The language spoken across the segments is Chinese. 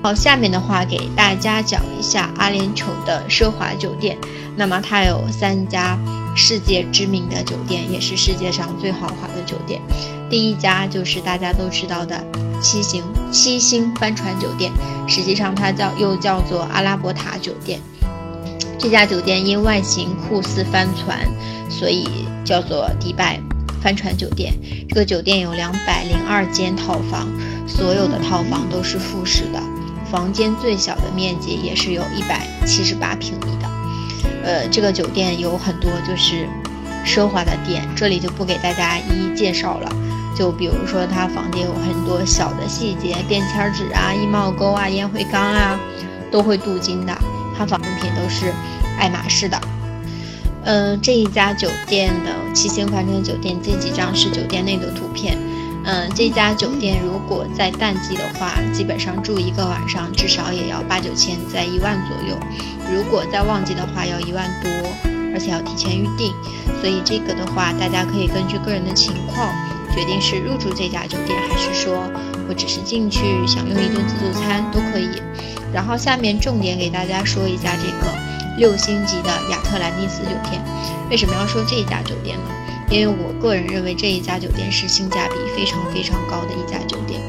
好，下面的话给大家讲一下阿联酋的奢华酒店。那么它有三家世界知名的酒店，也是世界上最豪华的酒店。第一家就是大家都知道的七星七星帆船酒店，实际上它叫又叫做阿拉伯塔酒店。这家酒店因外形酷似帆船，所以叫做迪拜帆船酒店。这个酒店有两百零二间套房，所有的套房都是复式的。房间最小的面积也是有一百七十八平米的，呃，这个酒店有很多就是奢华的店，这里就不给大家一一介绍了。就比如说，它房间有很多小的细节，便签纸啊、衣帽钩啊、烟灰缸啊，都会镀金的。它仿用品都是爱马仕的。嗯，这一家酒店的七星帆船酒店这几张是酒店内的图片。嗯，这家酒店如果在淡季的话，基本上住一个晚上至少也要八九千，在一万左右。如果在旺季的话，要一万多，而且要提前预定。所以这个的话，大家可以根据个人的情况决定是入住这家酒店，还是说我只是进去享用一顿自助餐都可以。然后下面重点给大家说一下这个六星级的亚特兰蒂斯酒店。为什么要说这家酒店呢？因为我个人认为这一家酒店是性价比非常非常高的一家酒店，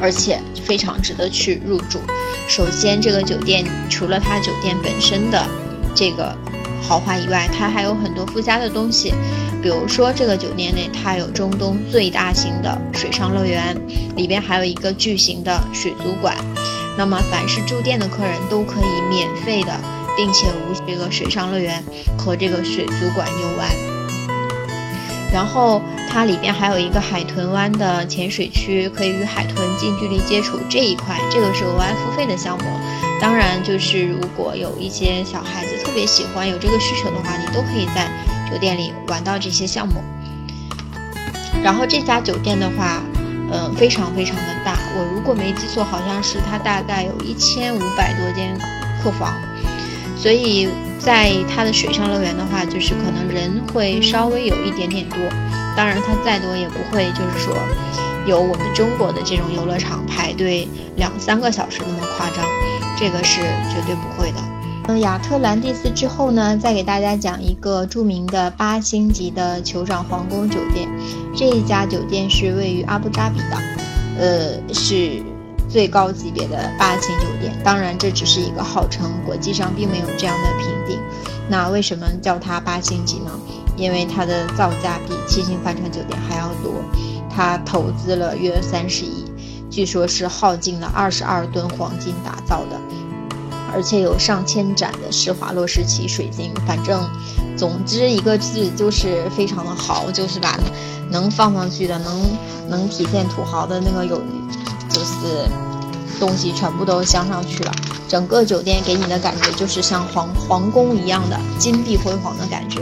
而且非常值得去入住。首先，这个酒店除了它酒店本身的这个豪华以外，它还有很多附加的东西。比如说，这个酒店内它有中东最大型的水上乐园，里边还有一个巨型的水族馆。那么，凡是住店的客人都可以免费的，并且无这个水上乐园和这个水族馆游玩。然后它里边还有一个海豚湾的潜水区，可以与海豚近距离接触。这一块这个是额外付费的项目。当然，就是如果有一些小孩子特别喜欢有这个需求的话，你都可以在酒店里玩到这些项目。然后这家酒店的话，嗯，非常非常的大。我如果没记错，好像是它大概有一千五百多间客房，所以。在它的水上乐园的话，就是可能人会稍微有一点点多，当然它再多也不会就是说有我们中国的这种游乐场排队两三个小时那么夸张，这个是绝对不会的。嗯，亚特兰蒂斯之后呢，再给大家讲一个著名的八星级的酋长皇宫酒店，这一家酒店是位于阿布扎比的，呃是。最高级别的八星酒店，当然这只是一个号称，国际上并没有这样的评定。那为什么叫它八星级呢？因为它的造价比七星帆船酒店还要多，它投资了约三十亿，据说是耗尽了二十二吨黄金打造的，而且有上千盏的施华洛世奇水晶。反正，总之一个字就是非常的豪，就是把能放上去的，能能体现土豪的那个有。就是东西全部都镶上去了，整个酒店给你的感觉就是像皇皇宫一样的金碧辉煌的感觉。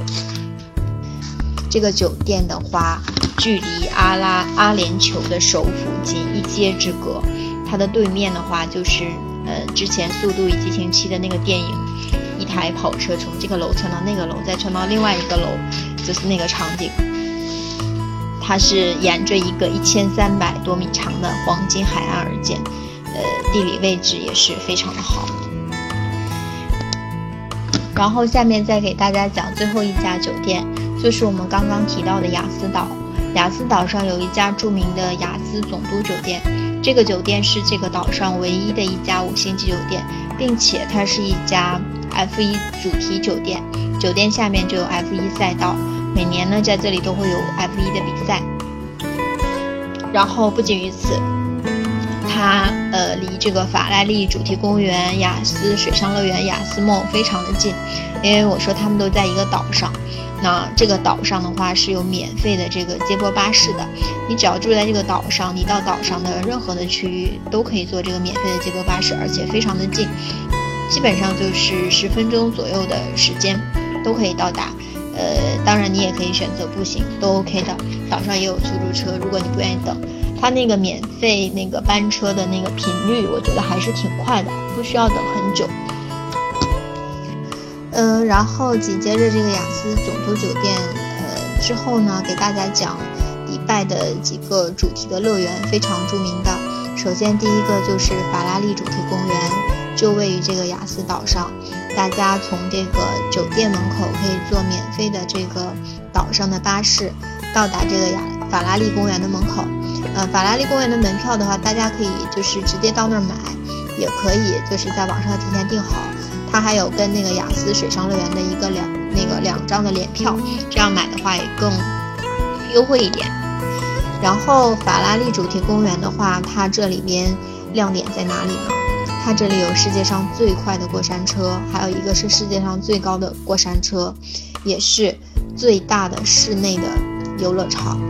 这个酒店的话，距离阿拉阿联酋的首府仅一街之隔，它的对面的话就是呃之前《速度与激情七》的那个电影，一台跑车从这个楼窜到那个楼，再窜到另外一个楼，就是那个场景。它是沿着一个一千三百多米长的黄金海岸而建，呃，地理位置也是非常的好。然后下面再给大家讲最后一家酒店，就是我们刚刚提到的雅思岛。雅思岛上有一家著名的雅思总督酒店，这个酒店是这个岛上唯一的一家五星级酒店，并且它是一家 F1 主题酒店，酒店下面就有 F1 赛道。每年呢，在这里都会有 F1 的比赛。然后不仅于此，它呃离这个法拉利主题公园、雅思水上乐园、雅思梦非常的近，因为我说他们都在一个岛上。那这个岛上的话是有免费的这个接驳巴士的，你只要住在这个岛上，你到岛上的任何的区域都可以坐这个免费的接驳巴士，而且非常的近，基本上就是十分钟左右的时间都可以到达。呃，当然你也可以选择步行，都 OK 的。岛上也有出租车，如果你不愿意等，它那个免费那个班车的那个频率，我觉得还是挺快的，不需要等很久。嗯，然后紧接着这个雅思总督酒店，呃，之后呢，给大家讲迪拜的几个主题的乐园，非常著名的。首先，第一个就是法拉利主题公园，就位于这个雅思岛上。大家从这个酒店门口可以坐免费的这个岛上的巴士，到达这个雅法拉利公园的门口。呃，法拉利公园的门票的话，大家可以就是直接到那儿买，也可以就是在网上提前订好。它还有跟那个雅思水上乐园的一个两那个两张的联票，这样买的话也更优惠一点。然后法拉利主题公园的话，它这里边亮点在哪里呢？它这里有世界上最快的过山车，还有一个是世界上最高的过山车，也是最大的室内的游乐场。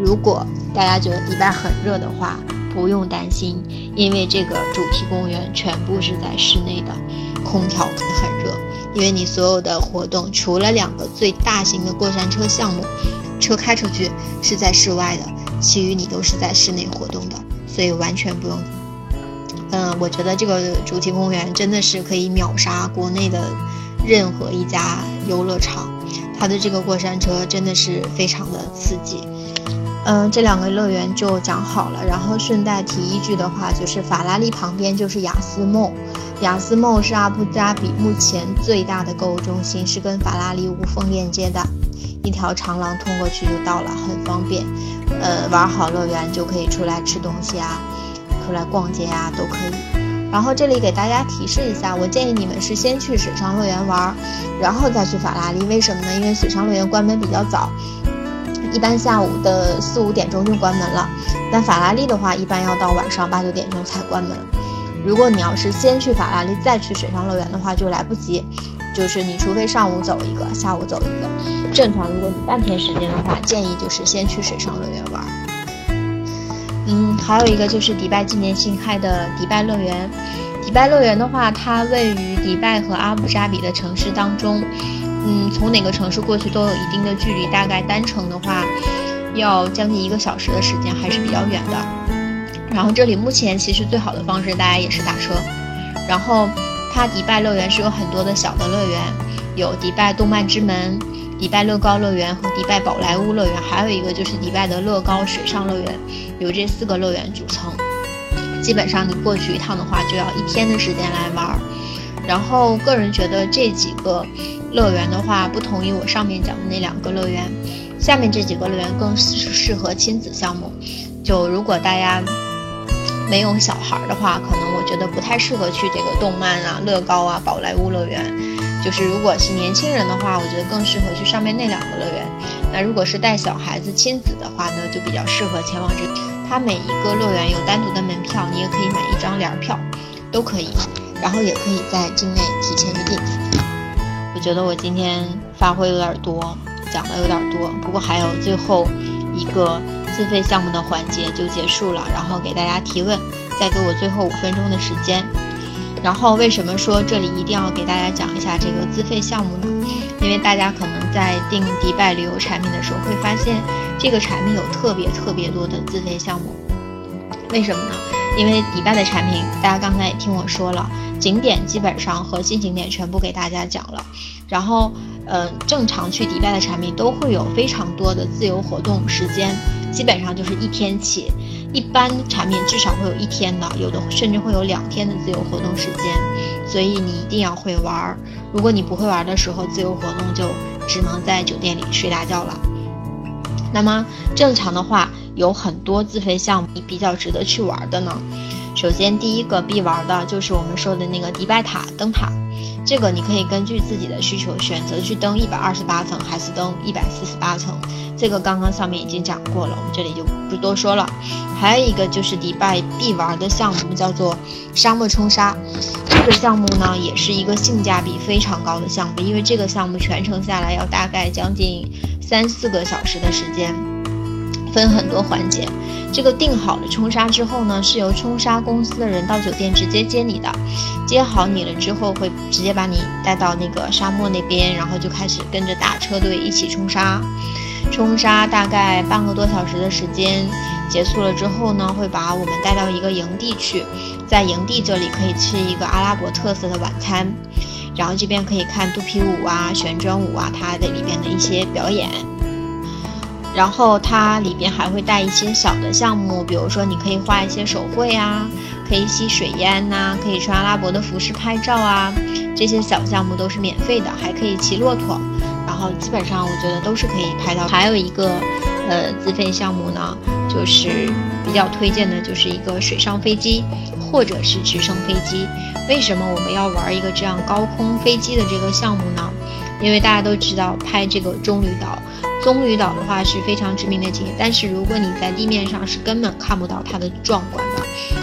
如果大家觉得迪拜很热的话，不用担心，因为这个主题公园全部是在室内的，空调很热。因为你所有的活动，除了两个最大型的过山车项目，车开出去是在室外的，其余你都是在室内活动的，所以完全不用。嗯，我觉得这个主题公园真的是可以秒杀国内的任何一家游乐场，它的这个过山车真的是非常的刺激。嗯，这两个乐园就讲好了，然后顺带提一句的话，就是法拉利旁边就是雅思梦，雅思梦是阿布扎比目前最大的购物中心，是跟法拉利无缝链接的，一条长廊通过去就到了，很方便。呃，玩好乐园就可以出来吃东西啊。出来逛街呀，都可以。然后这里给大家提示一下，我建议你们是先去水上乐园玩，然后再去法拉利。为什么呢？因为水上乐园关门比较早，一般下午的四五点钟就关门了。但法拉利的话，一般要到晚上八九点钟才关门。如果你要是先去法拉利再去水上乐园的话，就来不及。就是你除非上午走一个，下午走一个。正常，如果你半天时间的话，建议就是先去水上乐园玩。嗯，还有一个就是迪拜纪念新开的迪拜乐园。迪拜乐园的话，它位于迪拜和阿布扎比的城市当中。嗯，从哪个城市过去都有一定的距离，大概单程的话要将近一个小时的时间，还是比较远的。然后这里目前其实最好的方式，大家也是打车。然后它迪拜乐园是有很多的小的乐园，有迪拜动漫之门。迪拜乐高乐园和迪拜宝莱坞乐园，还有一个就是迪拜的乐高水上乐园，由这四个乐园组成。基本上你过去一趟的话，就要一天的时间来玩。然后个人觉得这几个乐园的话，不同于我上面讲的那两个乐园，下面这几个乐园更适合亲子项目。就如果大家没有小孩的话，可能我觉得不太适合去这个动漫啊、乐高啊、宝莱坞乐园。就是如果是年轻人的话，我觉得更适合去上面那两个乐园。那如果是带小孩子亲子的话呢，就比较适合前往这。它每一个乐园有单独的门票，你也可以买一张联票，都可以。然后也可以在境内提前预定。我觉得我今天发挥有点多，讲的有点多，不过还有最后一个自费项目的环节就结束了，然后给大家提问，再给我最后五分钟的时间。然后为什么说这里一定要给大家讲一下这个自费项目呢？因为大家可能在订迪拜旅游产品的时候会发现，这个产品有特别特别多的自费项目。为什么呢？因为迪拜的产品，大家刚才也听我说了，景点基本上核心景点全部给大家讲了。然后，嗯，正常去迪拜的产品都会有非常多的自由活动时间，基本上就是一天起。一般产品至少会有一天的，有的甚至会有两天的自由活动时间，所以你一定要会玩儿。如果你不会玩的时候，自由活动就只能在酒店里睡大觉了。那么正常的话，有很多自费项目比较值得去玩的呢。首先第一个必玩的就是我们说的那个迪拜塔灯塔。这个你可以根据自己的需求选择去登一百二十八层还是登一百四十八层，这个刚刚上面已经讲过了，我们这里就不多说了。还有一个就是迪拜必玩的项目叫做沙漠冲沙，这个项目呢也是一个性价比非常高的项目，因为这个项目全程下来要大概将近三四个小时的时间，分很多环节。这个定好了冲沙之后呢，是由冲沙公司的人到酒店直接接你的，接好你了之后会直接把你带到那个沙漠那边，然后就开始跟着大车队一起冲沙。冲沙大概半个多小时的时间，结束了之后呢，会把我们带到一个营地去，在营地这里可以吃一个阿拉伯特色的晚餐，然后这边可以看肚皮舞啊、旋转舞啊，它的里边的一些表演。然后它里边还会带一些小的项目，比如说你可以画一些手绘啊，可以吸水烟呐，可以穿阿拉伯的服饰拍照啊，这些小项目都是免费的，还可以骑骆驼，然后基本上我觉得都是可以拍到。还有一个呃自费项目呢，就是比较推荐的，就是一个水上飞机或者是直升飞机。为什么我们要玩一个这样高空飞机的这个项目呢？因为大家都知道拍这个棕榈岛。棕榈岛的话是非常知名的景点，但是如果你在地面上是根本看不到它的壮观的，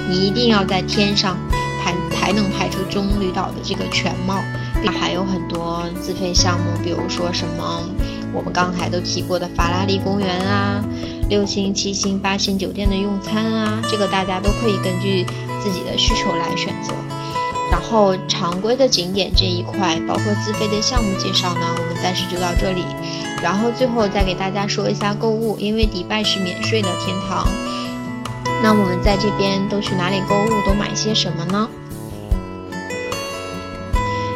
你一定要在天上拍才能拍出棕榈岛的这个全貌。还有很多自费项目，比如说什么我们刚才都提过的法拉利公园啊，六星、七星、八星酒店的用餐啊，这个大家都可以根据自己的需求来选择。然后常规的景点这一块，包括自费的项目介绍呢，我们暂时就到这里。然后最后再给大家说一下购物，因为迪拜是免税的天堂，那我们在这边都去哪里购物，都买些什么呢？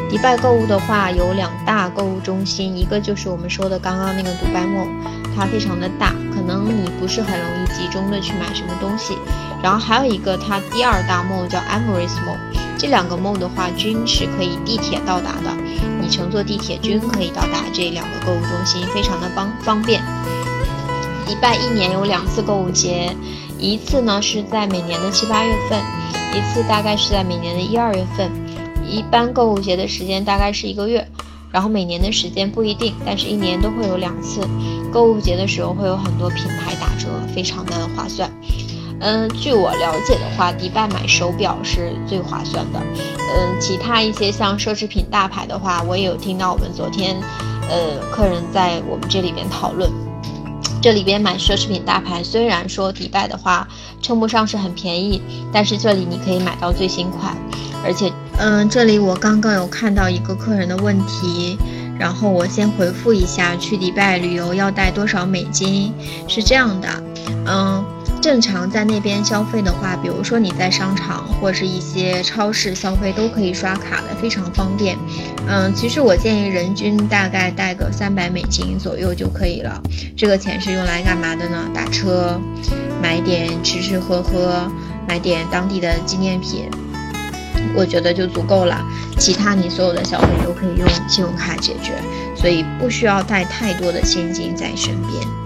迪拜购物的话有两大购物中心，一个就是我们说的刚刚那个迪拜 mall，它非常的大，可能你不是很容易集中的去买什么东西。然后还有一个它第二大 mall 叫 Emirates Mall，这两个 mall 的话均是可以地铁到达的。你乘坐地铁均可以到达这两个购物中心，非常的方方便。迪拜一年有两次购物节，一次呢是在每年的七八月份，一次大概是在每年的一二月份。一般购物节的时间大概是一个月，然后每年的时间不一定，但是一年都会有两次。购物节的时候会有很多品牌打折，非常的划算。嗯，据我了解的话，迪拜买手表是最划算的。嗯，其他一些像奢侈品大牌的话，我也有听到我们昨天，呃，客人在我们这里边讨论，这里边买奢侈品大牌，虽然说迪拜的话称不上是很便宜，但是这里你可以买到最新款，而且，嗯，这里我刚刚有看到一个客人的问题，然后我先回复一下，去迪拜旅游要带多少美金？是这样的，嗯。正常在那边消费的话，比如说你在商场或是一些超市消费，都可以刷卡的，非常方便。嗯，其实我建议人均大概带个三百美金左右就可以了。这个钱是用来干嘛的呢？打车，买点吃吃喝喝，买点当地的纪念品，我觉得就足够了。其他你所有的消费都可以用信用卡解决，所以不需要带太多的现金在身边。